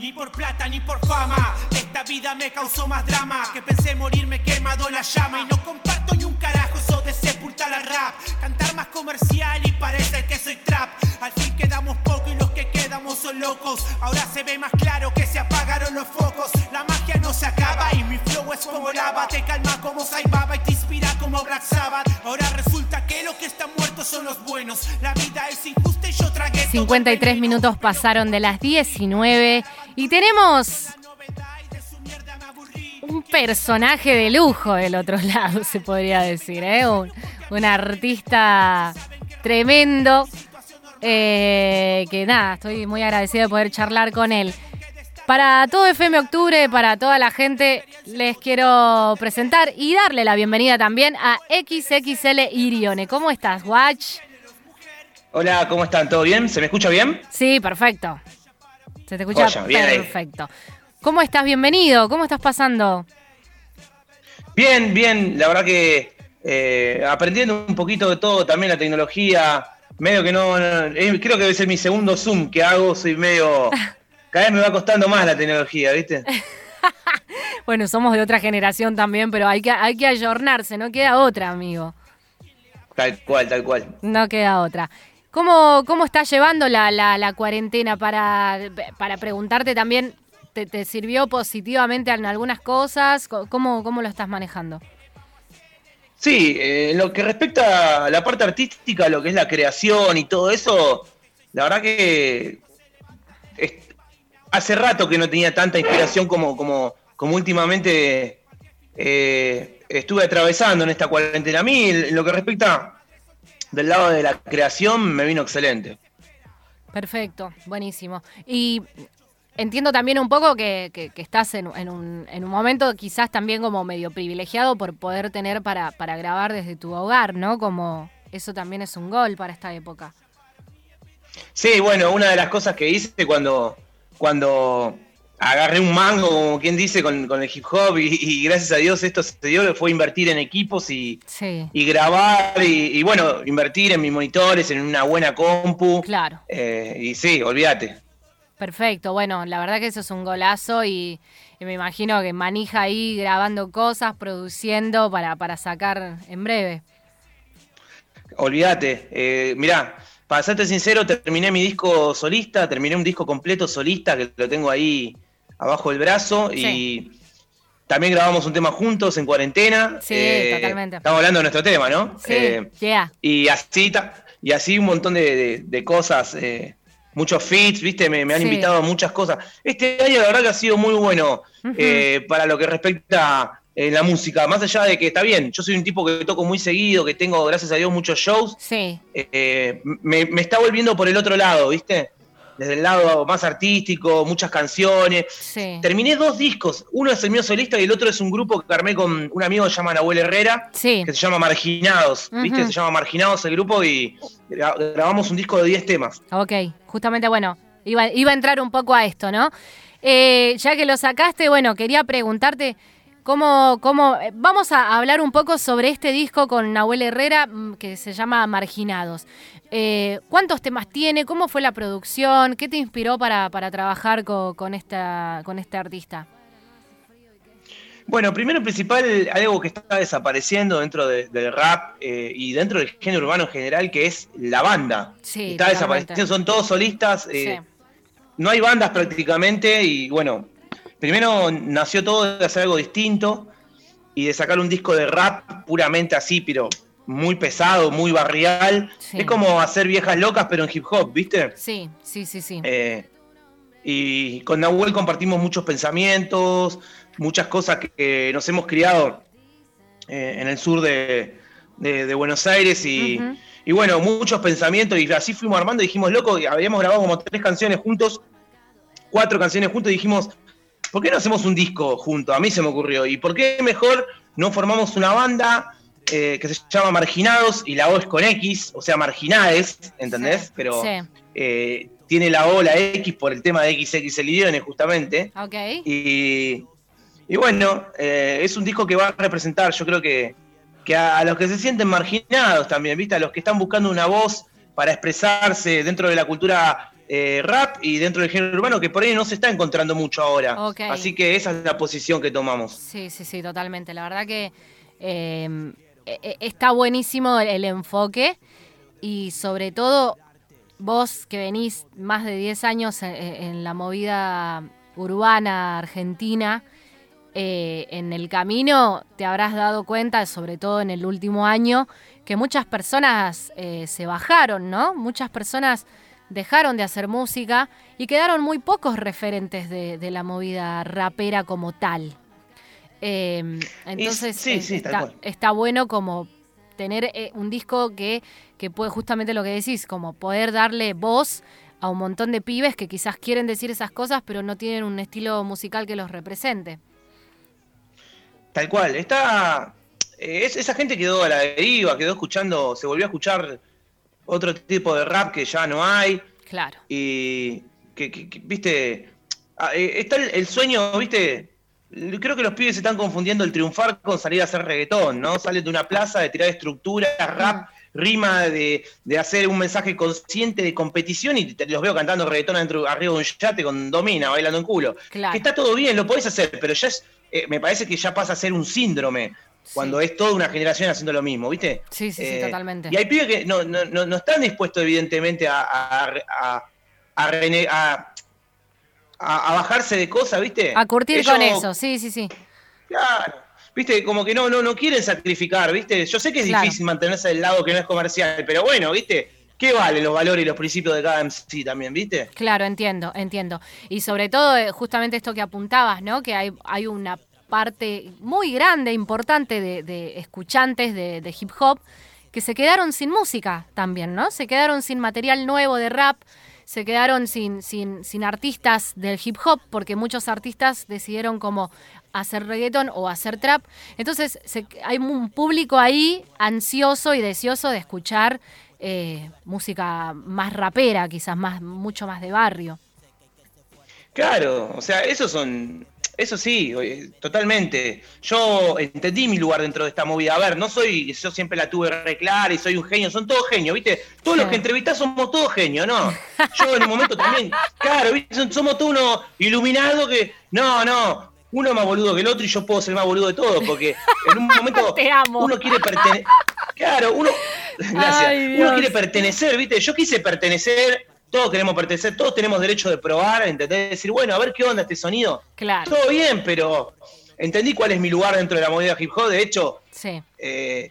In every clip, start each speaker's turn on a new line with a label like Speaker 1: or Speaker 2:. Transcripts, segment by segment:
Speaker 1: Ni por plata ni por fama, esta vida me causó más drama. Que pensé morirme quemado en la llama. Y no comparto ni un carajo eso de sepultar al rap. Cantar más comercial y parece que soy trap. Al fin quedamos poco y los que quedamos son locos. Ahora se ve más claro que se apagaron los focos. La magia no se acaba y mi flow es como lava. Te calma como Saibaba y te inspira como Black Sabbath. Ahora son los buenos. La vida es injusta y yo tragué. todo el
Speaker 2: 53
Speaker 1: veneno.
Speaker 2: minutos pasaron de las 19 y tenemos un personaje de lujo del otro lado, se podría decir, ¿eh? un, un artista tremendo. eh, que nada, estoy muy agradecida de poder charlar con él. Para todo FM Octubre, para toda la gente, les quiero presentar y darle la bienvenida también a XXL Irione. ¿Cómo estás, Watch?
Speaker 3: Hola, ¿cómo están? ¿Todo bien? ¿Se me escucha bien?
Speaker 2: Sí, perfecto. Se te escucha
Speaker 3: bien ahí.
Speaker 2: perfecto. ¿Cómo estás? Bienvenido. ¿Cómo estás pasando?
Speaker 3: Bien, bien. La verdad que eh, aprendiendo un poquito de todo, también la tecnología. Medio que no, no- eh, creo que debe ser mi segundo Zoom que hago. Soy medio. Cada vez me va costando más la tecnología, ¿viste?
Speaker 2: Bueno, somos de otra generación también, pero hay que, hay que ayornarse, no queda otra, amigo.
Speaker 3: Tal cual, tal cual.
Speaker 2: No queda otra. ¿Cómo, cómo estás llevando la, la- la cuarentena? Para, para preguntarte también, ¿te, te sirvió positivamente en algunas cosas? ¿Cómo, ¿Cómo lo estás manejando?
Speaker 3: Sí, eh, en lo que respecta a la parte artística, lo que es la creación y todo eso, la verdad que es- hace rato que no tenía tanta inspiración como, como, como últimamente eh, estuve atravesando en esta cuarentena. A mí, en lo que respecta del lado de la creación, me vino excelente.
Speaker 2: Perfecto, buenísimo. Y entiendo también un poco que, que- que estás en, en un, en un momento quizás también como medio privilegiado por poder tener para, para grabar desde tu hogar, ¿no? Como eso también es un gol para esta época.
Speaker 3: Sí, bueno, una de las cosas que hice cuando, cuando agarré un mango, como quien dice, con, con el hip hop y, y gracias a Dios esto se dio, fue invertir en equipos y,
Speaker 2: Sí,
Speaker 3: y grabar y, y, bueno, invertir en mis monitores, en una buena compu.
Speaker 2: claro.
Speaker 3: Eh, y sí, olvídate.
Speaker 2: Perfecto. Bueno, la verdad que eso es un golazo y, y me imagino que manija ahí grabando cosas, produciendo para, para sacar en breve.
Speaker 3: Olvídate. Eh, mirá, para serte sincero, terminé mi disco solista, terminé un disco completo solista que lo tengo ahí abajo del brazo y también grabamos un tema juntos en cuarentena.
Speaker 2: Sí,
Speaker 3: Eh,
Speaker 2: totalmente.
Speaker 3: Estamos hablando de nuestro tema, ¿no?
Speaker 2: Sí,
Speaker 3: Eh,
Speaker 2: yeah.
Speaker 3: y así y así un montón de, de- de cosas, eh, muchos fits, viste, me, me han
Speaker 2: Sí.
Speaker 3: invitado a muchas cosas. Este año la verdad que ha sido muy bueno eh, para lo que respecta eh, la música, más allá de que está bien, yo soy un tipo que toco muy seguido, que tengo, gracias a Dios, muchos shows,
Speaker 2: Sí,
Speaker 3: eh, me, me está volviendo por el otro lado, viste, desde el lado más artístico, muchas canciones.
Speaker 2: sí.
Speaker 3: Terminé dos discos, uno es el mío solista y el otro es un grupo que armé con un amigo que se llama Nahuel Herrera,
Speaker 2: Sí.
Speaker 3: que se llama Marginados, ¿viste?
Speaker 2: Ujú.
Speaker 3: Se llama Marginados el grupo y gra- grabamos un disco de 10 temas.
Speaker 2: Ok, justamente, bueno, iba, iba a entrar un poco a esto, ¿no? Eh, ya que lo sacaste, bueno, quería preguntarte cómo, cómo, eh, vamos a hablar un poco sobre este disco con Nahuel Herrera mm, que se llama Marginados. Eh, ¿Cuántos temas tiene? ¿Cómo fue la producción? ¿Qué te inspiró para, para trabajar co- con, esta, con este artista?
Speaker 3: Bueno, primero y principal, algo que está desapareciendo dentro de- del rap eh, y dentro del género urbano en general, que es la banda.
Speaker 2: Sí,
Speaker 3: está
Speaker 2: totalmente.
Speaker 3: desapareciendo, son todos solistas, eh,
Speaker 2: Sí.
Speaker 3: no hay bandas prácticamente y bueno, primero nació todo de hacer algo distinto y de sacar un disco de rap puramente así, pero muy pesado, muy barrial.
Speaker 2: Sí.
Speaker 3: Es como hacer viejas locas, pero en hip hop, ¿viste?
Speaker 2: Sí, sí, sí, sí.
Speaker 3: Eh, y con Nahuel compartimos muchos pensamientos, muchas cosas que, nos hemos criado eh, en el sur de, de- de Buenos Aires y, y bueno, muchos pensamientos y así fuimos armando y dijimos, loco, y habíamos grabado como tres canciones juntos, cuatro canciones juntos y dijimos, ¿por qué no hacemos un disco juntos? A mí se me ocurrió. ¿Y por qué mejor no formamos una banda eh, que se llama Marginados y la O es con X, o sea, Marginades, ¿entendés?
Speaker 2: Sí,
Speaker 3: Pero
Speaker 2: sí.
Speaker 3: eh, tiene la O, la X por el tema de XXL Idiones, justamente.
Speaker 2: Ok.
Speaker 3: Y, y bueno, eh, es un disco que va a representar, yo creo que, que a, a los que se sienten marginados también, ¿viste? A los que están buscando una voz para expresarse dentro de la cultura eh, rap y dentro del género urbano que por ahí no se está encontrando mucho ahora. Así que esa es la posición que tomamos.
Speaker 2: Sí, sí, sí, totalmente. La verdad que em, e, e, está buenísimo el, enfoque y sobre todo vos que venís más de 10 años en, la movida urbana argentina, eh, en el camino te habrás dado cuenta, sobre todo en el último año, que muchas personas eh, se bajaron, ¿no? Muchas personas dejaron de hacer música y quedaron muy pocos referentes de, la movida rapera como tal. Em, entonces eh, está, bueno como tener eh, un disco que, que puede justamente lo que decís, como poder darle voz a un montón de pibes que quizás quieren decir esas cosas, pero no tienen un estilo musical que los represente.
Speaker 3: Tal cual, está. Eh, esa gente quedó a la deriva, quedó escuchando, se volvió a escuchar otro tipo de rap que ya no hay.
Speaker 2: Claro.
Speaker 3: Y que, viste, ah, eh, está el, sueño, viste, creo que los pibes se están confundiendo el triunfar con salir a hacer reggaetón, ¿no? Salen de una plaza, de tirar estructuras, rap, rima, de, hacer un mensaje consciente de competición y los veo cantando reggaetón adentro, arriba de un yate con domina, bailando en culo. Claro. Que está todo bien, lo podés hacer, pero ya es, eh, me parece que ya pasa a ser un síndrome cuando es toda una generación haciendo lo mismo, ¿viste?
Speaker 2: Sí, sí, sí, eh, totalmente.
Speaker 3: Y hay pibes que no, no, no, están dispuestos, evidentemente, a, a, a, a, bajarse de cosas, ¿viste?
Speaker 2: A curtir con eso, sí, sí, sí.
Speaker 3: Claro. Viste, como que no, no, no quieren sacrificar, ¿viste? Yo sé que es difícil mantenerse del lado que no es comercial, pero bueno, ¿viste? ¿Qué valen los valores y los principios de cada MC también, viste?
Speaker 2: Claro, entiendo, entiendo. Y sobre todo, eh, justamente esto que apuntabas, ¿no? Que hay, hay una parte muy grande, importante de, escuchantes de, hip hop que se quedaron sin música también, ¿no? Se quedaron sin material nuevo de rap, se quedaron sin, sin, sin artistas del hip hop, porque muchos artistas decidieron como hacer reggaeton o hacer trap. Entonces hay un público ahí ansioso y deseoso de escuchar eh, música más rapera, quizás más, mucho más de barrio.
Speaker 3: Claro, o sea, esos son eso sí, totalmente. Yo entendí mi lugar dentro de esta movida. A ver, no soy, yo siempre la tuve re clara y soy un genio, son todos genios, ¿viste? Todos los que entrevistas somos todos genios, ¿no? Yo en un momento también, claro, ¿viste? Somos todos unos iluminados que, no, no, uno más boludo que el otro y yo puedo ser más boludo de todos, porque en un momento uno quiere pertenecer. Claro, uno. Gracias. uno quiere pertenecer, ¿viste? Yo quise pertenecer todos queremos pertenecer, todos tenemos derecho de probar, ¿entendés? Decir, bueno, a ver qué onda este sonido.
Speaker 2: Claro.
Speaker 3: Todo bien, pero entendí cuál es mi lugar dentro de la movida hip hop. De hecho, eh,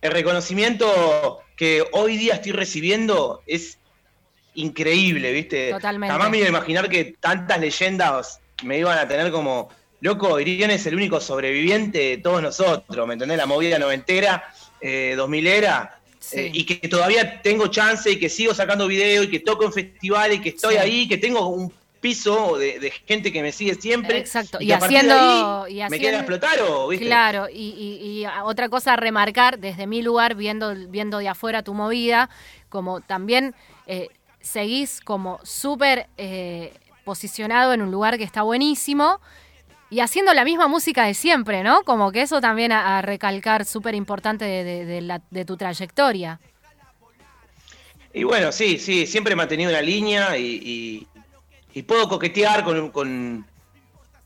Speaker 3: el reconocimiento que hoy día estoy recibiendo es increíble, ¿viste?
Speaker 2: Totalmente.
Speaker 3: Jamás me iba a imaginar que tantas leyendas me iban a tener como, loco, Irion es el único sobreviviente de todos nosotros, ¿me entendés? La movida noventera, eh, 2000 eh, y que todavía tengo chance y que sigo sacando video y que toco en festivales y que estoy ahí, que tengo un piso de, gente que me sigue siempre.
Speaker 2: Exacto, y, haciendo,
Speaker 3: ¿Me queda explotar o viste?
Speaker 2: Claro, y, otra cosa a remarcar desde mi lugar, viendo, viendo de afuera tu movida, como también eh, seguís como súper eh, posicionado en un lugar que está buenísimo y haciendo la misma música de siempre, ¿no? Como que eso también a, recalcar súper importante de, tu trayectoria.
Speaker 3: Y bueno, sí, sí, siempre he mantenido una línea y, puedo coquetear con,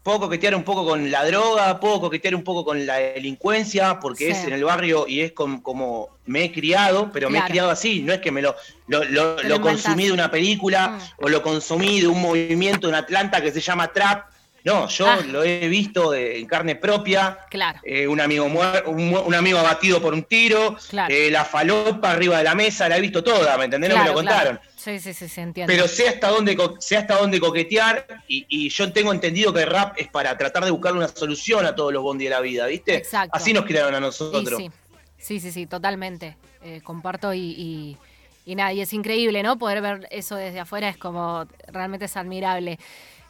Speaker 3: puedo coquetear un poco con la droga, puedo coquetear un poco con la delincuencia, porque es en el barrio y es como, me he criado, pero me he criado así, no es que me lo, lo, consumí de una película mm. o lo consumí de un movimiento en Atlanta que se llama Trap, no, yo ah. lo he visto en carne propia.
Speaker 2: Claro.
Speaker 3: Eh, un, amigo un, amigo abatido por un tiro. Eh, la falopa arriba de la mesa, la he visto toda, ¿me entendés? no me lo contaron.
Speaker 2: Sí, sí, sí, se entiende.
Speaker 3: Pero sé hasta dónde, sé hasta dónde coquetear y, yo tengo entendido que el rap es para tratar de buscar una solución a todos los bondis de la vida, ¿viste?
Speaker 2: Exacto.
Speaker 3: Así nos crearon a nosotros.
Speaker 2: Sí, sí, sí, sí, totalmente. Eh, comparto y, y nada, y es increíble, ¿no? Poder ver eso desde afuera es como, realmente es admirable.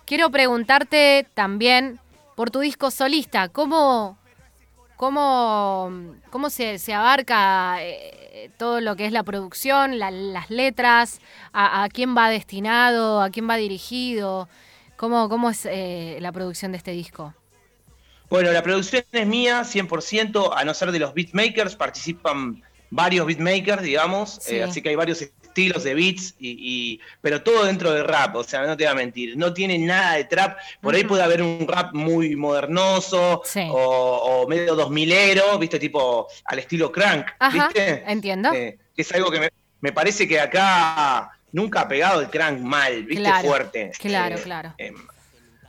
Speaker 2: Quiero preguntarte también por tu disco solista, ¿cómo, cómo, cómo se, abarca eh, todo lo que es la producción, las letras, a, quién va destinado, a quién va dirigido? ¿Cómo, cómo es eh, la producción de este disco?
Speaker 3: Bueno, la producción es mía, 100%, a no ser de los beatmakers, participan varios beatmakers, digamos, eh, así que hay varios estilos de beats, y, pero todo dentro del rap, o sea, no te voy a mentir, no tiene nada de trap, por ahí puede haber un rap muy modernoso o, medio dos milero, viste, tipo al estilo crank, ¿viste?
Speaker 2: Entiendo.
Speaker 3: Eh, es algo que me, parece que acá nunca ha pegado el crank mal, viste, fuerte.
Speaker 2: Claro, eh, claro.
Speaker 3: Em,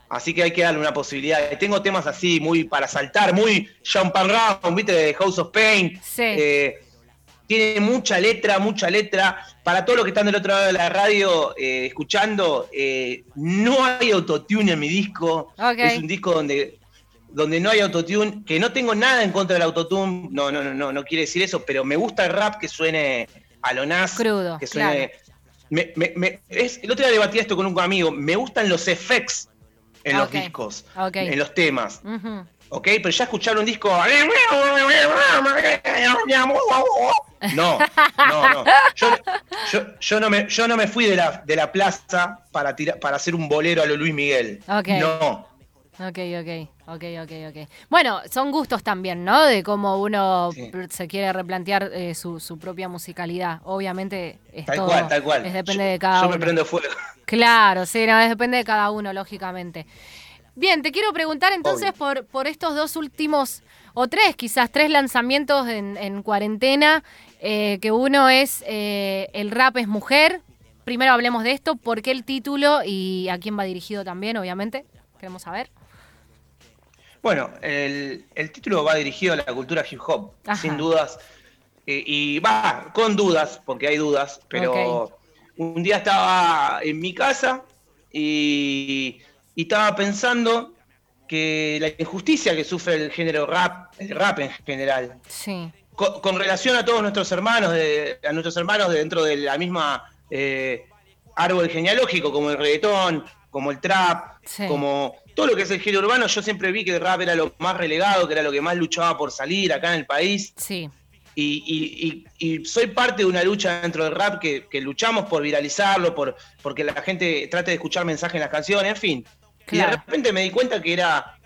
Speaker 3: así que hay que darle una posibilidad. Tengo temas así, muy para saltar, muy John Pan Round, viste, de House of Pain.
Speaker 2: Sí.
Speaker 3: Eh, tiene mucha letra, mucha letra. Para todos los que están del otro lado de la radio eh, escuchando, eh, no hay autotune en mi disco. Es un disco donde, donde no hay autotune, que no tengo nada en contra del autotune, no, no, no, no, quiere decir eso, pero me gusta el rap que suene a lo nas,
Speaker 2: Crudo,
Speaker 3: que suene... el otro día debatí esto con un amigo, me gustan los effects en los discos, en los temas. ¿Ok? Pero ya escuchar un disco. No, no, no. Yo, no, me, yo no me fui de la, de la plaza para, para hacer un bolero a lo Luis Miguel. No.
Speaker 2: Ok, ok, ok, ok, ok. Bueno, son gustos también, ¿no? De cómo uno se quiere replantear eh, su, su, propia musicalidad. Obviamente es
Speaker 3: tal cual, tal cual.
Speaker 2: Es depende de cada uno.
Speaker 3: Yo me prendo fuego.
Speaker 2: Claro, sí, no, es depende de cada uno, lógicamente. Bien, te quiero preguntar entonces por, por estos dos últimos, o tres quizás, tres lanzamientos en, cuarentena, eh, que uno es eh, El rap es mujer. Primero hablemos de esto, por qué el título y a quién va dirigido también, obviamente. Queremos saber.
Speaker 3: Bueno, el, título va dirigido a la cultura hip hop, sin dudas. Eh, y va, con dudas, porque hay dudas, pero un día estaba en mi casa y y estaba pensando que la injusticia que sufre el género rap, el rap en general,
Speaker 2: sí.
Speaker 3: con, relación a todos nuestros hermanos, de, a nuestros hermanos dentro de la misma eh, árbol genealógico, como el reggaetón, como el trap, como todo lo que es el género urbano, yo siempre vi que el rap era lo más relegado, que era lo que más luchaba por salir acá en el país.
Speaker 2: Sí.
Speaker 3: Y, soy parte de una lucha dentro del rap que, luchamos por viralizarlo, por porque la gente trate de escuchar mensajes en las canciones, en fin. Y de repente me di cuenta que era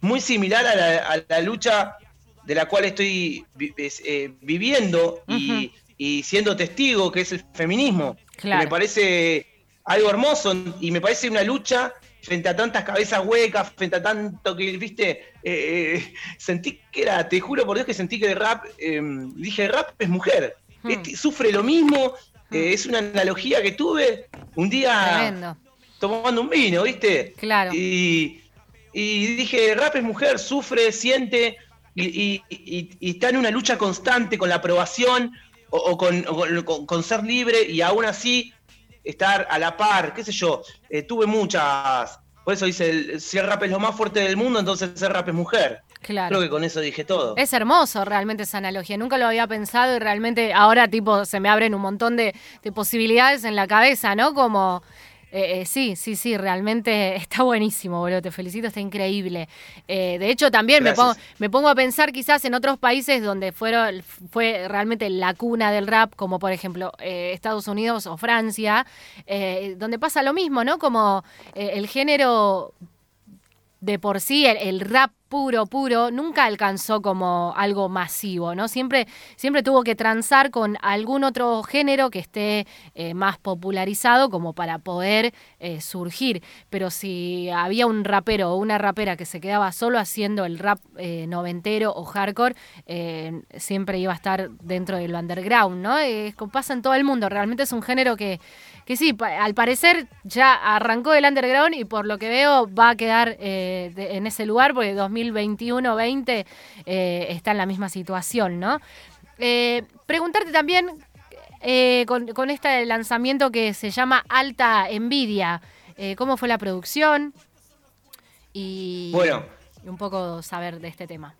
Speaker 3: muy similar a la, lucha de la cual estoy eh, viviendo y, siendo testigo, que es el feminismo. me parece algo hermoso y me parece una lucha frente a tantas cabezas huecas, frente a tanto que, viste, eh, eh, sentí que era, te juro por Dios que sentí que el rap, em, dije, rap es mujer, este, sufre lo mismo, es una analogía que tuve un día tomando un vino, ¿viste?
Speaker 2: Claro.
Speaker 3: Y, dije, rap es mujer, sufre, siente y, está en una lucha constante con la aprobación o, con, ser libre y aún así estar a la par, qué sé yo. Eh, tuve muchas. Por eso dice, si el rap es lo más fuerte del mundo, entonces el rap es mujer.
Speaker 2: Claro.
Speaker 3: Creo que con eso dije todo.
Speaker 2: Es hermoso realmente esa analogía. Nunca lo había pensado y realmente ahora tipo se me abren un montón de, de posibilidades en la cabeza, ¿no? Como eh, eh, sí, sí, sí, realmente está buenísimo, boludo. Te felicito, está increíble. Eh, de hecho, también me pongo, me pongo a pensar quizás en otros países donde fueron, fue realmente la cuna del rap, como por ejemplo Estados Unidos o Francia, donde pasa lo mismo, ¿no? Como el género de por sí, el rap puro, puro, nunca alcanzó como algo masivo, ¿no? Siempre, siempre tuvo que transar con algún otro género que esté eh, más popularizado como para poder eh, surgir. Pero si había un rapero o una rapera que se quedaba solo haciendo el rap eh, noventero o hardcore, siempre iba a estar dentro del underground, ¿no? Pasa en todo el mundo, realmente es un género que que sí, al parecer ya arrancó el underground y por lo que veo va a quedar en ese lugar porque 2021-20 eh, está en la misma situación, ¿no? Eh, preguntarte también con, este lanzamiento que se llama Alta Envidia, ¿cómo fue la producción? Y,
Speaker 3: bueno.
Speaker 2: un poco saber de este tema.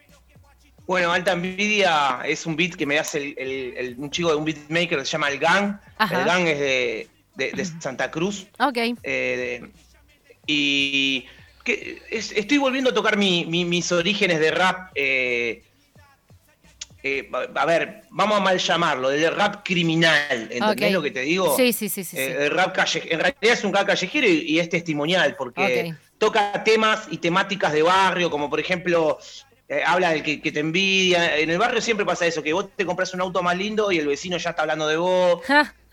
Speaker 3: Bueno, Alta Envidia es un beat que me hace un chico de un beatmaker que se llama El Gang. El Gang es de, de, Santa Cruz.
Speaker 2: Ok.
Speaker 3: Eh, y que estoy volviendo a tocar mis orígenes de rap. Eh, eh, a ver, vamos a mal llamarlo, del rap criminal, ¿entendés lo que te digo?
Speaker 2: Sí, sí, sí. sí,
Speaker 3: el rap callejero, en realidad es un rap callejero y, es testimonial, porque toca temas y temáticas de barrio, como por ejemplo eh, habla del que, te envidia. En el barrio siempre pasa eso, que vos te compras un auto más lindo y el vecino ya está hablando de vos.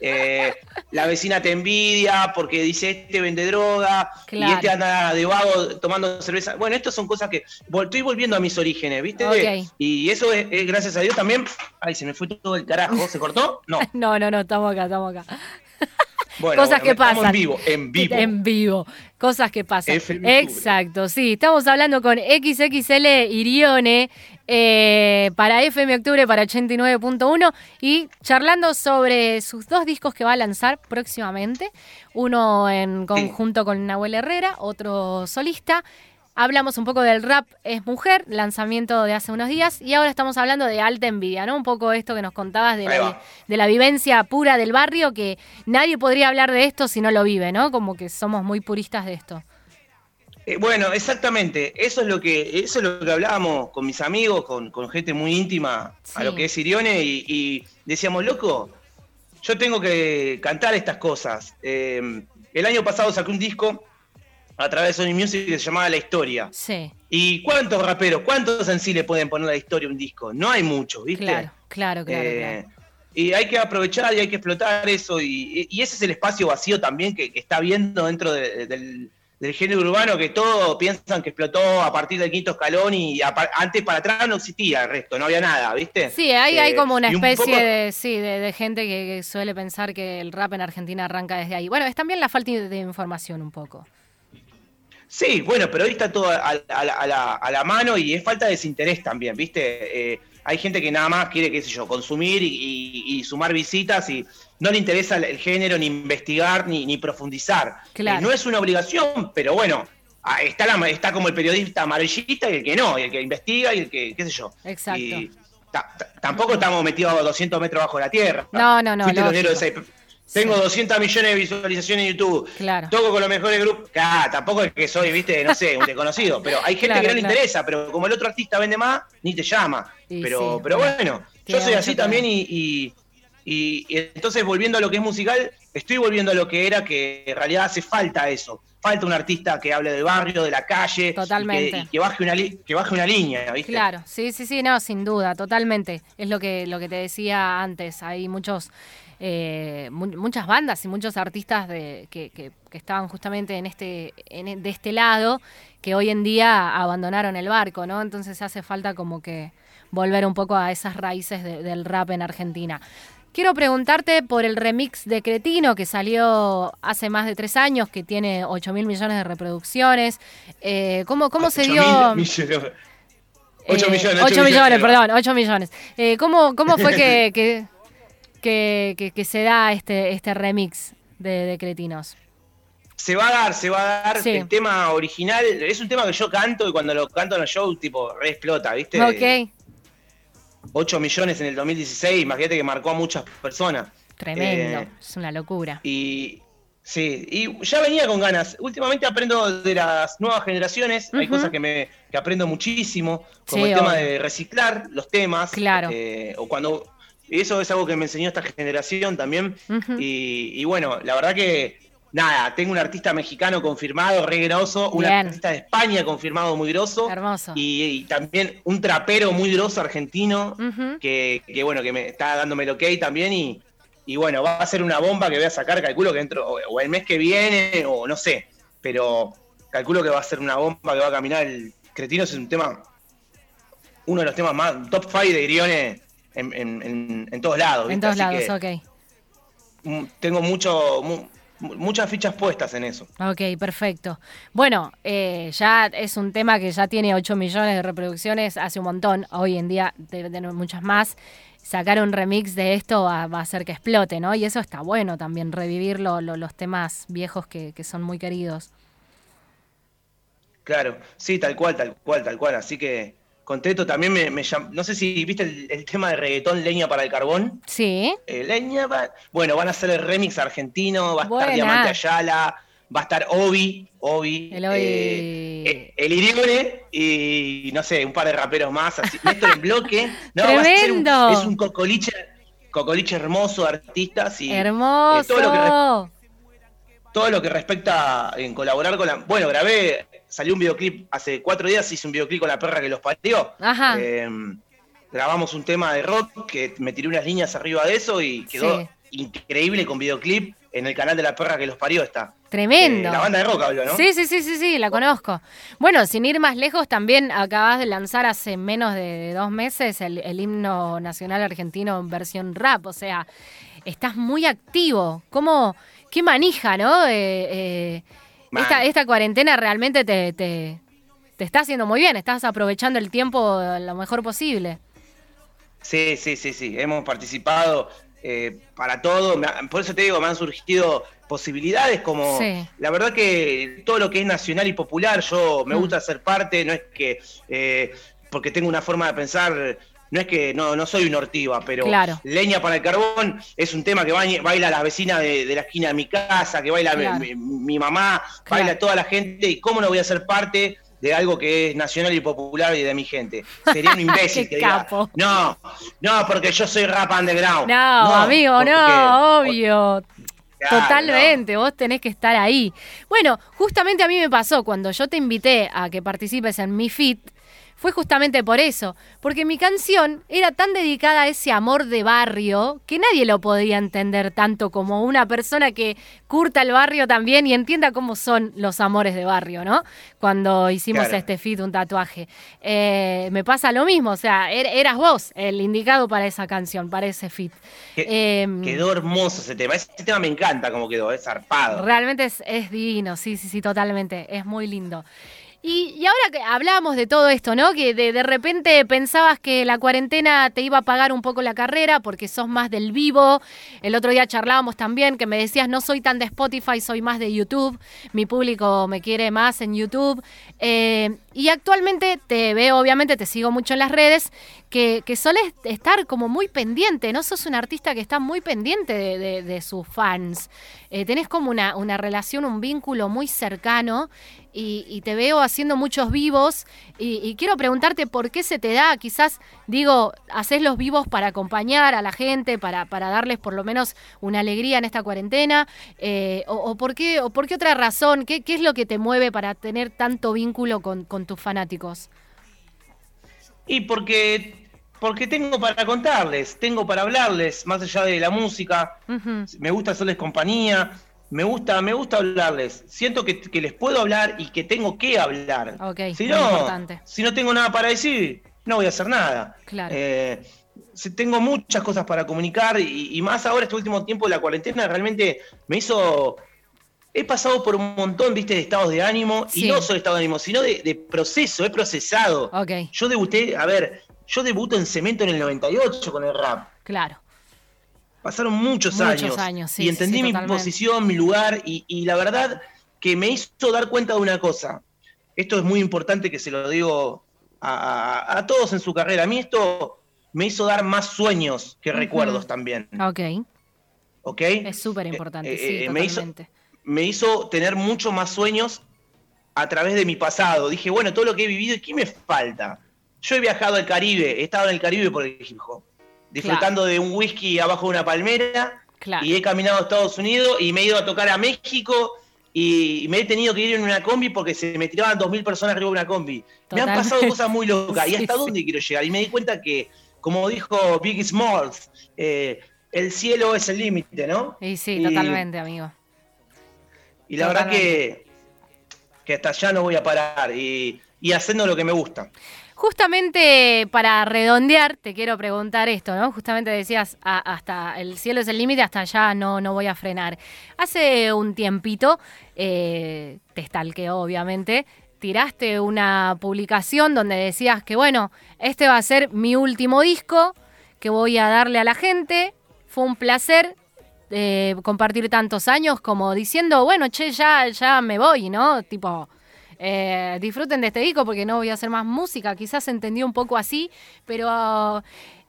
Speaker 3: Eh, la vecina te envidia porque dice este vende droga y este anda de vago tomando cerveza. Bueno, estas son cosas que estoy volviendo a mis orígenes, ¿viste? Y eso es, gracias a Dios también. Ay, se me fue todo el carajo. ¿Se cortó? No.
Speaker 2: no, no, no, estamos acá, estamos acá. Cosas que pasan.
Speaker 3: En vivo, en vivo.
Speaker 2: En vivo. Cosas que pasan. Exacto, sí. Estamos hablando con XXL Irione eh, para FM Octubre para 89.1 y charlando sobre sus dos discos que va a lanzar próximamente. Uno en conjunto con Nahuel Herrera, otro solista. Hablamos un poco del rap es mujer, lanzamiento de hace unos días, y ahora estamos hablando de alta envidia, ¿no? Un poco esto que nos contabas de, la, vivencia pura del barrio, que nadie podría hablar de esto si no lo vive, ¿no? Como que somos muy puristas de esto.
Speaker 3: Eh, bueno, exactamente. Eso es lo que, eso es lo que hablábamos con mis amigos, con, gente muy íntima a lo que es Sirione, y, decíamos, loco, yo tengo que cantar estas cosas. Eh, el año pasado saqué un disco a través de Sony Music que se llamaba La Historia.
Speaker 2: Sí.
Speaker 3: ¿Y cuántos raperos, cuántos en sí le pueden poner la historia a un disco? No hay muchos, ¿viste?
Speaker 2: Claro, claro, claro. Eh,
Speaker 3: y hay que aprovechar y hay que explotar eso. Y, ese es el espacio vacío también que, está viendo dentro del, género urbano, que todos piensan que explotó a partir del quinto escalón y antes para atrás no existía el resto, no había nada, ¿viste?
Speaker 2: Sí, hay, hay eh, como una especie de, sí, de, gente que, suele pensar que el rap en Argentina arranca desde ahí. Bueno, es también la falta de información un poco.
Speaker 3: Sí, bueno, pero ahí está todo a, la, mano y es falta de desinterés también, ¿viste? Eh, hay gente que nada más quiere, qué sé yo, consumir y, sumar visitas y no le interesa el, género, ni investigar, ni, profundizar. Eh, no es una obligación, pero bueno, ah, está, la, está como el periodista amarillista y el que no, y el que investiga y el que, qué sé yo.
Speaker 2: Exacto.
Speaker 3: tampoco estamos metidos a 200 metros bajo la tierra.
Speaker 2: No, no, no.
Speaker 3: Tengo 200 millones de visualizaciones en YouTube.
Speaker 2: Claro.
Speaker 3: Toco con los mejores grupos. Claro, tampoco es que soy, viste, no sé, un desconocido. Pero hay gente que no le interesa, pero como el otro artista vende más, ni te llama. pero, pero bueno, yo soy así también y, y, entonces volviendo a lo que es musical, estoy volviendo a lo que era, que en realidad hace falta eso. Falta un artista que hable del barrio, de la calle.
Speaker 2: Totalmente.
Speaker 3: Y que, baje, una que baje una línea, ¿viste?
Speaker 2: Claro, sí, sí, sí, no, sin duda, totalmente. Es lo que, lo que te decía antes. Hay muchos eh, muchas bandas y muchos artistas de, que, estaban justamente en este, de este lado, que hoy en día abandonaron el barco, ¿no? Entonces hace falta como que volver un poco a esas raíces del rap en Argentina. Quiero preguntarte por el remix de Cretino que salió hace más de tres años, que tiene 8 mil millones de reproducciones. Eh, ¿Cómo, cómo se dio...?
Speaker 3: 8 millones. 8
Speaker 2: millones, millones, perdón, 8 millones. Eh, ¿cómo, ¿Cómo fue que, que, que, se da este, este remix de, Cretinos?
Speaker 3: Se va a dar, se va a dar. El tema original es un tema que yo canto y cuando lo canto en el show, tipo, re explota, ¿viste?
Speaker 2: Ok.
Speaker 3: 8 millones en el 2016, imagínate que marcó a muchas personas.
Speaker 2: Tremendo, eh, es una locura.
Speaker 3: Y sí, y ya venía con ganas. Últimamente aprendo de las nuevas generaciones, hay cosas que me que aprendo muchísimo, como el tema de reciclar los temas.
Speaker 2: Claro.
Speaker 3: Eh, o cuando eso es algo que me enseñó esta generación también. y, bueno, la verdad que, nada, tengo un artista mexicano confirmado, re grosso, un artista de España confirmado muy grosso.
Speaker 2: Hermoso.
Speaker 3: Y, también un trapero muy grosso argentino, que, bueno, que me está dándome el ok también. Y, y bueno, va a ser una bomba que voy a sacar, calculo que dentro, o, el mes que viene, o no sé, pero calculo que va a ser una bomba que va a caminar. El Cretinos es un tema, uno de los temas más top 5 de Irione en, todos lados.
Speaker 2: En todos lados, ok.
Speaker 3: Mm, tengo mucho, muchas fichas puestas en eso.
Speaker 2: Ok, perfecto. Bueno, eh, ya es un tema que ya tiene 8 millones de reproducciones hace un montón. Hoy en día debe tener muchas más. Sacar un remix de esto va, a hacer que explote, ¿no? Y eso está bueno también, revivir los temas viejos que, que son muy queridos.
Speaker 3: Claro, sí, tal cual, tal cual, tal cual. Así que contento. También me, me no sé si viste el, tema de reggaetón Leña para el Carbón.
Speaker 2: Sí.
Speaker 3: Eh, leña Bueno, van a hacer el remix argentino, va a estar Diamante Ayala, va a estar Obi, Obi,
Speaker 2: el, Obi.
Speaker 3: Eh, eh, el Irione y no sé, un par de raperos más. Así, esto en bloque.
Speaker 2: No, Tremendo.
Speaker 3: es un cocoliche, cocoliche hermoso de artistas. Y,
Speaker 2: Hermoso. todo lo que
Speaker 3: todo lo que respecta en colaborar con la. Bueno, grabé, salió un videoclip hace cuatro días, hice un videoclip con la perra que los parió.
Speaker 2: Ajá.
Speaker 3: Em, grabamos un tema de rock que me tiré unas líneas arriba de eso y quedó increíble con videoclip. En el canal de la perra que los parió está.
Speaker 2: Tremendo.
Speaker 3: Eh, la banda de rock hablo, ¿no?
Speaker 2: Sí, sí, sí, sí, sí, la conozco. Bueno, sin ir más lejos, también acabas de lanzar hace menos de dos meses el, el himno nacional argentino en versión rap. O sea, estás muy activo. ¿Cómo, qué manija, ¿no? Eh, eh, esta, esta, cuarentena realmente te, te, está haciendo muy bien, estás aprovechando el tiempo lo mejor posible.
Speaker 3: Sí, sí, sí, sí, hemos participado eh, para todo, por eso te digo, me han surgido posibilidades como, la verdad que todo lo que es nacional y popular, yo me mm. gusta ser parte, no es que, porque tengo una forma de pensar no es que no, no soy un ortiva, pero Leña para el Carbón es un tema que baila la vecina de, la esquina de mi casa, que baila mi, mamá, baila toda la gente, y cómo no voy a ser parte de algo que es nacional y popular y de mi gente. Sería un imbécil que diga, no, no, porque yo soy rap underground.
Speaker 2: No, amigo, no, obvio. Totalmente, vos tenés que estar ahí. Bueno, justamente a mí me pasó cuando yo te invité a que participes en mi fit, fue justamente por eso, porque mi canción era tan dedicada a ese amor de barrio que nadie lo podía entender tanto como una persona que curta el barrio también y entienda cómo son los amores de barrio, ¿no? Cuando hicimos este fit, un tatuaje. Eh, me pasa lo mismo, o sea, er, eras vos el indicado para esa canción, para ese fit.
Speaker 3: Em, quedó hermoso ese tema, ese tema me encanta como quedó, es zarpado.
Speaker 2: Realmente es, es divino, sí, sí, sí, totalmente, es muy lindo. Y, ahora que hablamos de todo esto, ¿no? Que de, repente pensabas que la cuarentena te iba a pagar un poco la carrera porque sos más del vivo. El otro día charlábamos también que me decías, no soy tan de Spotify, soy más de YouTube. Mi público me quiere más en YouTube. Eh, y actualmente te veo, obviamente, te sigo mucho en las redes, que, que sueles estar como muy pendiente, ¿no? Sos un artista que está muy pendiente de, sus fans. Eh, tenés como una relación, un vínculo muy cercano y, te veo haciendo muchos vivos. Y, quiero preguntarte por qué se te da, quizás digo, haces los vivos para acompañar a la gente, para, para darles por lo menos una alegría en esta cuarentena, eh, o, por qué, o por qué otra razón, ¿Qué, es lo que te mueve para tener tanto vínculo con, tus fanáticos.
Speaker 3: Y porque porque tengo para contarles, tengo para hablarles, más allá de la música, me gusta hacerles compañía, me gusta, me gusta hablarles. Siento que, les puedo hablar y que tengo que hablar. si no, si no tengo nada para decir, no voy a hacer nada.
Speaker 2: Claro.
Speaker 3: Eh, tengo muchas cosas para comunicar y, más ahora este último tiempo de la cuarentena realmente me hizo he pasado por un montón, viste, de estados de ánimo, y no solo estado de ánimo, sino de, proceso, he procesado. Yo debuté, a ver, yo debuto en Cemento en el 98 con el rap.
Speaker 2: Claro.
Speaker 3: Pasaron muchos, años, y entendí mi posición, mi lugar, y, la verdad que me hizo dar cuenta de una cosa. Esto es muy importante que se lo digo a, todos en su carrera. A mí esto me hizo dar más sueños que recuerdos también.
Speaker 2: Ok.
Speaker 3: ¿Ok?
Speaker 2: Es súper importante, eh, sí, eh,
Speaker 3: me hizo, me hizo tener mucho más sueños a través de mi pasado. Dije, bueno, todo lo que he vivido, ¿y qué me falta? Yo he viajado al Caribe, he estado en el Caribe por el hip hop disfrutando de un whisky abajo de una palmera. Y he caminado a Estados Unidos y me he ido a tocar a México y me he tenido que ir en una combi porque se me tiraban dos mil personas arriba de una combi. Me han pasado cosas muy locas. ¿Y hasta dónde quiero llegar? Y me di cuenta que, como dijo Biggie Smalls, eh, el cielo es el límite, ¿no?
Speaker 2: Y sí, totalmente, amigo.
Speaker 3: Y la verdad que, que hasta allá no voy a parar y, y haciendo lo que me gusta.
Speaker 2: Justamente para redondear, te quiero preguntar esto, ¿no? Justamente decías, hasta el cielo es el límite, hasta allá no, no voy a frenar. Hace un tiempito, eh, te obviamente, tiraste una publicación donde decías que, bueno, este va a ser mi último disco que voy a darle a la gente. Fue un placer eh, compartir tantos años como diciendo, bueno, che, ya, ya me voy, ¿no? Tipo, eh, disfruten de este disco porque no voy a hacer más música. Quizás se entendió un poco así, pero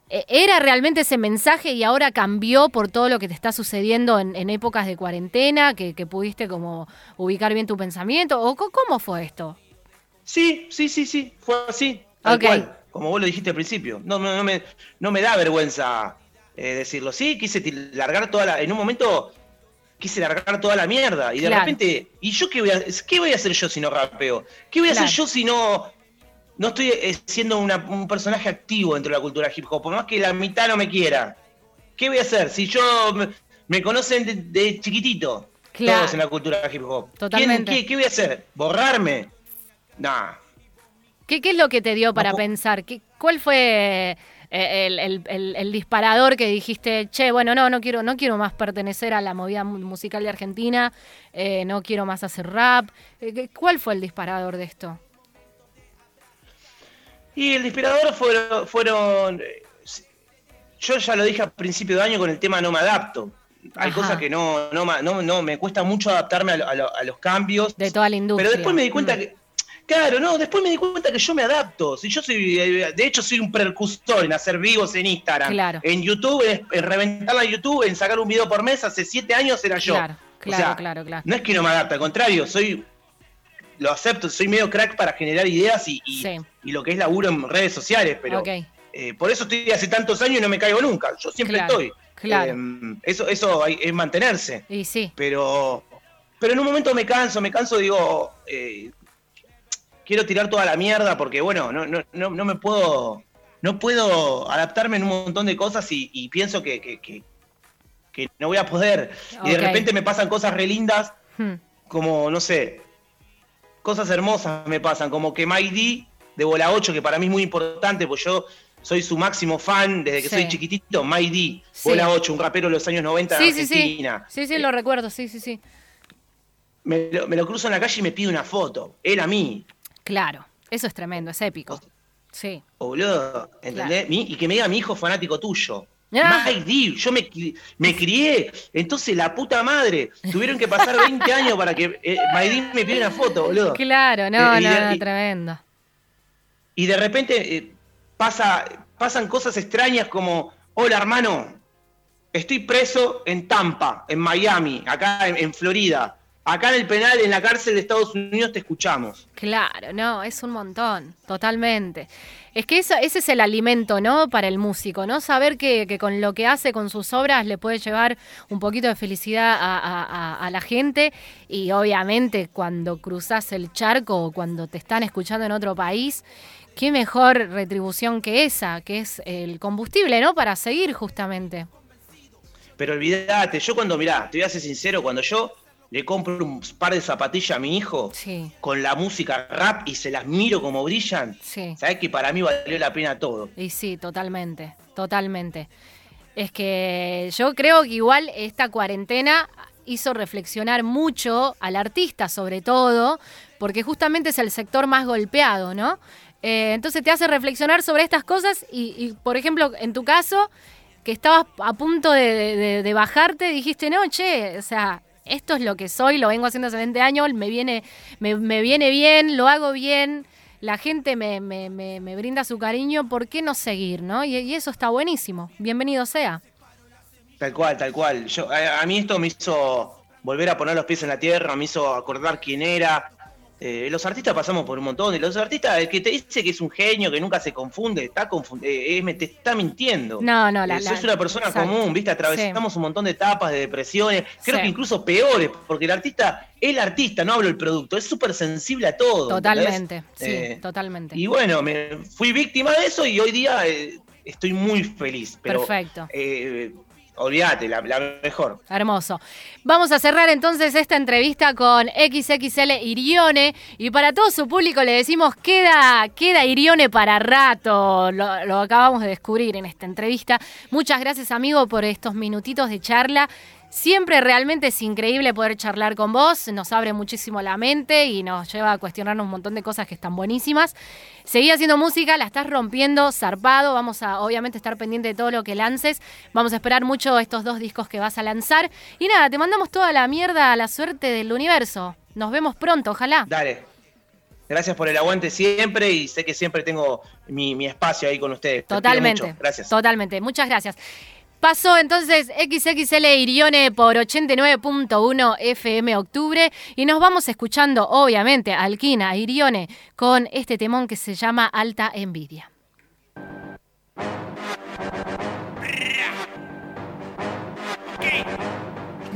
Speaker 2: eh, era realmente ese mensaje y ahora cambió por todo lo que te está sucediendo en, épocas de cuarentena, que, pudiste como ubicar bien tu pensamiento. ¿O cómo fue esto?
Speaker 3: Sí, sí, sí, sí, fue así. Tal cual, como vos lo dijiste al principio. No, no, me, no me da vergüenza eh, decirlo. Sí, quise largar toda la. En un momento quise largar toda la mierda. Y de
Speaker 2: Claro.
Speaker 3: repente, ¿y yo qué voy, a, qué voy a hacer yo si no rapeo? ¿Qué voy a
Speaker 2: Claro.
Speaker 3: hacer yo si no, no estoy eh, siendo una- un personaje activo dentro de la cultura hip hop? Por más que la mitad no me quiera. ¿Qué voy a hacer si yo me, me conocen de, de chiquitito?
Speaker 2: Claro.
Speaker 3: Todos en la cultura hip hop. ¿Quién-
Speaker 2: Totalmente.
Speaker 3: qué, qué voy a hacer? ¿Borrarme? Nah.
Speaker 2: ¿Qué, qué es lo que te dio para
Speaker 3: No
Speaker 2: pensar? ¿Qué, ¿Cuál fue el, el- el- el disparador que dijiste, che, bueno, no, no quiero, no quiero más pertenecer a la movida mu- musical de Argentina, eh, no quiero más hacer rap? Eh, ¿qué- ¿Cuál fue el disparador de esto?
Speaker 3: Y el inspirador fueron, fueron. eh, Yo ya lo dije a principio de año con el tema no me adapto. Hay
Speaker 2: Ajá.
Speaker 3: cosas que no, no, no, no, me cuesta mucho adaptarme a, lo- a lo- a los cambios.
Speaker 2: De toda la industria.
Speaker 3: Pero después me di cuenta
Speaker 2: Mm.
Speaker 3: que. Claro, no, después me di cuenta que yo me adapto. Si yo soy, eh, de hecho, soy un precursor en hacer vivos en Instagram.
Speaker 2: Claro.
Speaker 3: En YouTube, en, en reventarla en YouTube, en sacar un video por mes, hace siete años era yo.
Speaker 2: Claro,
Speaker 3: O
Speaker 2: claro,
Speaker 3: sea,
Speaker 2: claro, claro.
Speaker 3: No es que no me adapte, al contrario, soy. Lo acepto, soy medio crack para generar ideas y, y-
Speaker 2: Sí.
Speaker 3: y lo que es laburo en redes sociales, pero eh, por eso estoy hace tantos años y no me caigo nunca. Yo siempre
Speaker 2: Claro,
Speaker 3: estoy.
Speaker 2: claro.
Speaker 3: Eh, eso eso es mantenerse.
Speaker 2: Y sí,
Speaker 3: Pero, pero en un momento me canso, me canso, digo, eh, quiero tirar toda la mierda porque, bueno, no, no, no, no me puedo, no puedo adaptarme en un montón de cosas y, y pienso que, que- que- que no voy a poder. Y de repente me pasan cosas re lindas,
Speaker 2: Hmm.
Speaker 3: como, no sé, cosas hermosas me pasan, como que D de Bola 8, que para mí es muy importante, pues yo soy su máximo fan desde que
Speaker 2: Sí.
Speaker 3: soy chiquitito, Mike D,
Speaker 2: Sí.
Speaker 3: Bola 8, un rapero de los años 90 de
Speaker 2: Sí, sí, sí.
Speaker 3: Argentina.
Speaker 2: Sí, sí,
Speaker 3: Eh,
Speaker 2: lo recuerdo, sí, sí, sí.
Speaker 3: me, lo, me lo cruzo en la calle y me pide una foto. Él a mí.
Speaker 2: Claro, eso es tremendo, es épico. Sí.
Speaker 3: Oh, boludo, ¿entendés? Mi- y que me diga mi hijo fanático tuyo.
Speaker 2: Ah.
Speaker 3: Mike D, yo me, cri- me crié, entonces la puta madre, tuvieron que pasar 20 años para que eh, Mike D me pida una foto, boludo.
Speaker 2: Claro, no,
Speaker 3: Eh, y
Speaker 2: no,
Speaker 3: de-
Speaker 2: no,
Speaker 3: y-
Speaker 2: tremendo.
Speaker 3: Y de repente eh, pasa, pasan cosas extrañas como, hola hermano, estoy preso en Tampa, en Miami, acá en, en Florida. Acá en el penal, en la cárcel de Estados Unidos, te escuchamos.
Speaker 2: Claro, no, es un montón, totalmente. Es que eso, ese es el alimento, ¿no? Para el músico, ¿no? Saber que, que con lo que hace, con sus obras, le puede llevar un poquito de felicidad a, a- a- a la gente. Y obviamente cuando cruzas el charco o cuando te están escuchando en otro país, qué mejor retribución que esa, que es el combustible, ¿no? Para seguir justamente.
Speaker 3: Pero olvídate, yo cuando, mirá, te voy a ser sincero, cuando yo le compro un par de zapatillas a mi hijo
Speaker 2: Sí,
Speaker 3: con la música rap y se las miro como brillan,
Speaker 2: sí.
Speaker 3: sabes que para mí valió la pena todo.
Speaker 2: Y sí, totalmente, totalmente. Es que yo creo que igual esta cuarentena hizo reflexionar mucho al artista sobre todo, porque justamente es el sector más golpeado, ¿no? Eh, entonces te hace reflexionar sobre estas cosas y, y, por ejemplo, en tu caso, que estabas a punto de, de- de bajarte, dijiste, no, che, o sea, esto es lo que soy, lo vengo haciendo hace 20 años, me viene, me, me viene bien, lo hago bien, la gente me, me- me- brinda su cariño, ¿por qué no seguir, no? Y, y eso está buenísimo, bienvenido sea.
Speaker 3: Tal cual, tal cual. Yo, a, a mí esto me hizo volver a poner los pies en la tierra, me hizo acordar quién era. Eh, los artistas pasamos por un montón. Y los artistas, el que te dice que es un genio, que nunca se confunde, está confunde, eh, es- me- te está mintiendo.
Speaker 2: No, no, la-
Speaker 3: Eh,
Speaker 2: la-
Speaker 3: sos una persona
Speaker 2: exacto.
Speaker 3: común, ¿viste? Atravesamos un montón de etapas, de depresiones, creo
Speaker 2: Sí.
Speaker 3: que incluso peores, porque el artista, el artista, no hablo del producto, es súper sensible a todo.
Speaker 2: Totalmente, sí,
Speaker 3: Eh,
Speaker 2: totalmente.
Speaker 3: Y bueno, me fui víctima de eso y hoy día eh, estoy muy feliz. Pero,
Speaker 2: Perfecto.
Speaker 3: Olvídate, la, la mejor.
Speaker 2: Hermoso. Vamos a cerrar entonces esta entrevista con XXL Irione. Y para todo su público le decimos, queda, queda Irione para rato. Lo, lo acabamos de descubrir en esta entrevista. Muchas gracias, amigo, por estos minutitos de charla. Siempre realmente es increíble poder charlar con vos, nos abre muchísimo la mente y nos lleva a cuestionarnos un montón de cosas que están buenísimas. Seguí haciendo música, la estás rompiendo, zarpado, vamos a obviamente estar pendiente de todo lo que lances, vamos a esperar mucho estos dos discos que vas a lanzar y nada, te mandamos toda la mierda a la suerte del universo. Nos vemos pronto, ojalá.
Speaker 3: Dale. Gracias por el aguante siempre y sé que siempre tengo mi, mi espacio ahí con ustedes.
Speaker 2: Totalmente.
Speaker 3: Gracias.
Speaker 2: Totalmente. Muchas gracias. Pasó entonces XXL Irione por 89.1 FM Octubre y nos vamos escuchando, obviamente, a Alquina Irione con este temón que se llama Alta Envidia.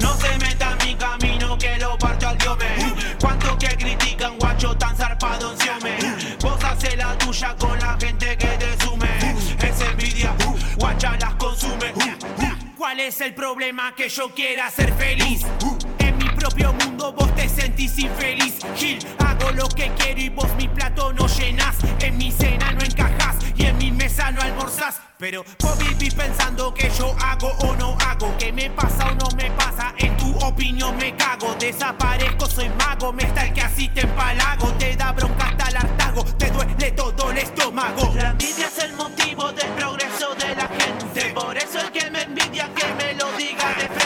Speaker 1: No se metan diome. Cuánto que critican, guacho, tan es el problema que yo quiera ser feliz? En mi propio mundo vos te sentís infeliz. Gil, hago lo que quiero y vos mi plato no llenas. En mi cena no encajas y en mi mesa no almorzás. Pero vos vivís pensando que yo hago o no hago, que me pasa o no me pasa, en tu opinión me cago, desaparezco, soy mago, me está el que así te empalago, te da bronca hasta el hartago, te duele todo el estómago. La envidia es el motivo envidia que me lo diga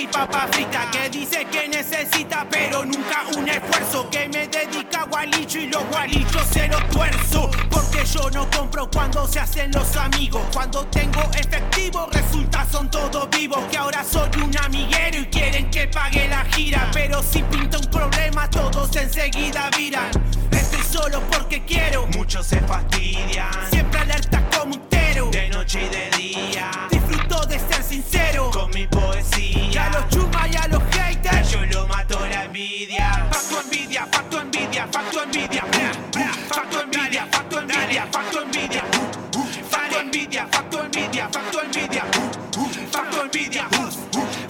Speaker 1: y papa frita, que dice que necesita pero nunca un esfuerzo, que me dedica gualicho y los gualichos se los tuerzo, porque yo no compro cuando se hacen los amigos, cuando tengo efectivo resulta son todos vivos, que ahora soy un amiguero y quieren que pague la gira, pero si pinta un problema todos enseguida viran, estoy solo porque quiero, muchos se fastidian, siempre alerta como un de noche y de día. Disfruto sincero con mi poesía. Y a los chumas y a los haters, yo lo mato la envidia. Facto envidia, facto envidia, facto envidia. Facto envidia, facto envidia, facto envidia. Facto envidia, facto envidia, facto envidia. Facto envidia,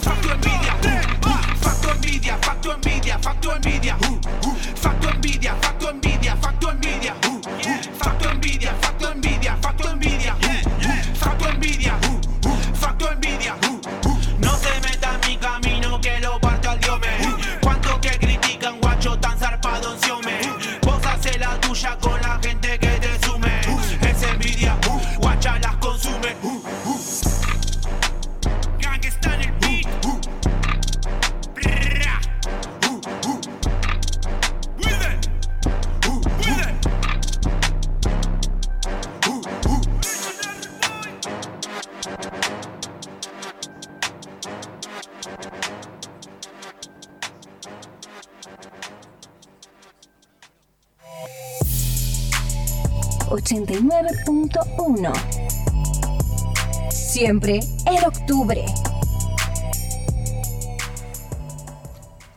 Speaker 1: facto envidia.
Speaker 4: 89.1. Siempre en octubre.